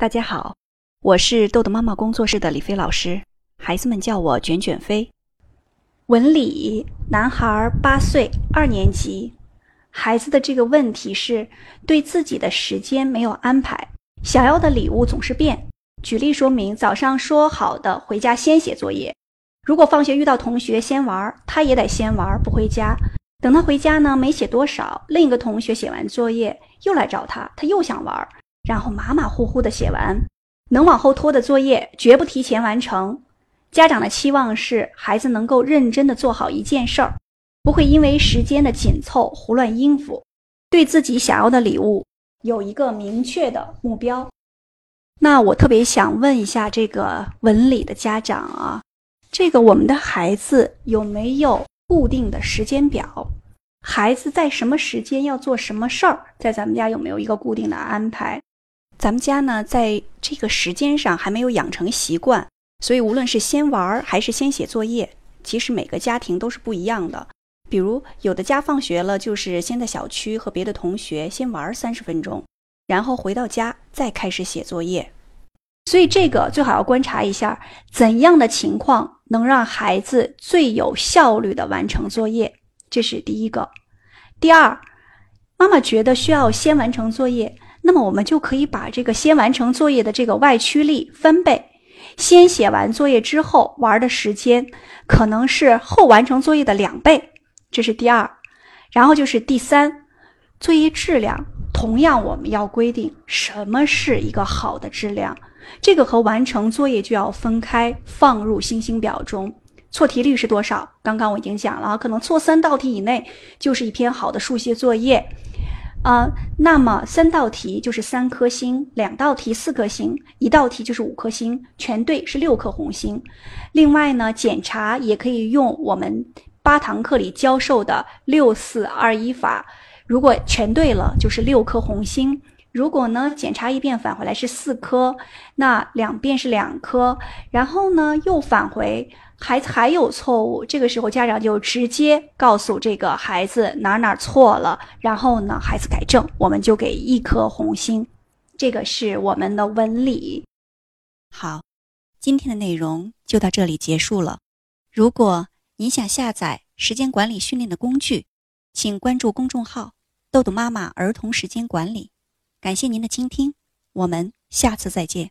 大家好，我是豆豆妈妈工作室的李飞老师，孩子们叫我卷卷飞。文理男孩八岁，二年级。孩子的这个问题是对自己的时间没有安排，想要的礼物总是变。举例说明：早上说好的回家先写作业，如果放学遇到同学先玩，他也得先玩不回家。等他回家呢，没写多少，另一个同学写完作业又来找他，他又想玩。然后马马虎虎的写完，能往后拖的作业绝不提前完成。家长的期望是孩子能够认真的做好一件事儿，不会因为时间的紧凑胡乱应付，对自己想要的礼物有一个明确的目标。那我特别想问一下这个文理的家长啊，这个我们的孩子有没有固定的时间表？孩子在什么时间要做什么事儿？在咱们家有没有一个固定的安排？咱们家呢，在这个时间上还没有养成习惯，所以无论是先玩还是先写作业，其实每个家庭都是不一样的。比如有的家放学了，就是先在小区和别的同学先玩三十分钟，然后回到家再开始写作业。所以这个最好要观察一下，怎样的情况能让孩子最有效率的完成作业，这是第一个。第二，妈妈觉得需要先完成作业。那么我们就可以把这个先完成作业的这个外驱力分倍，先写完作业之后玩的时间可能是后完成作业的两倍，这是第二。然后就是第三，作业质量同样我们要规定什么是一个好的质量，这个和完成作业就要分开放入星星表中。错题率是多少？刚刚我已经讲了，可能错三道题以内就是一篇好的数学作业。啊，那么三道题就是三颗星，两道题四颗星，一道题就是五颗星，全对是六颗红星。另外呢，检查也可以用我们八堂课里教授的六四二一法，如果全对了就是六颗红星。如果呢，检查一遍返回来是四颗，那两遍是两颗，然后呢又返回，孩子还有错误，这个时候家长就直接告诉这个孩子哪哪错了，然后呢孩子改正，我们就给一颗红星。这个是我们的文理。好，今天的内容就到这里结束了。如果您想下载时间管理训练的工具，请关注公众号“豆豆妈妈儿童时间管理”。感谢您的倾听，我们下次再见。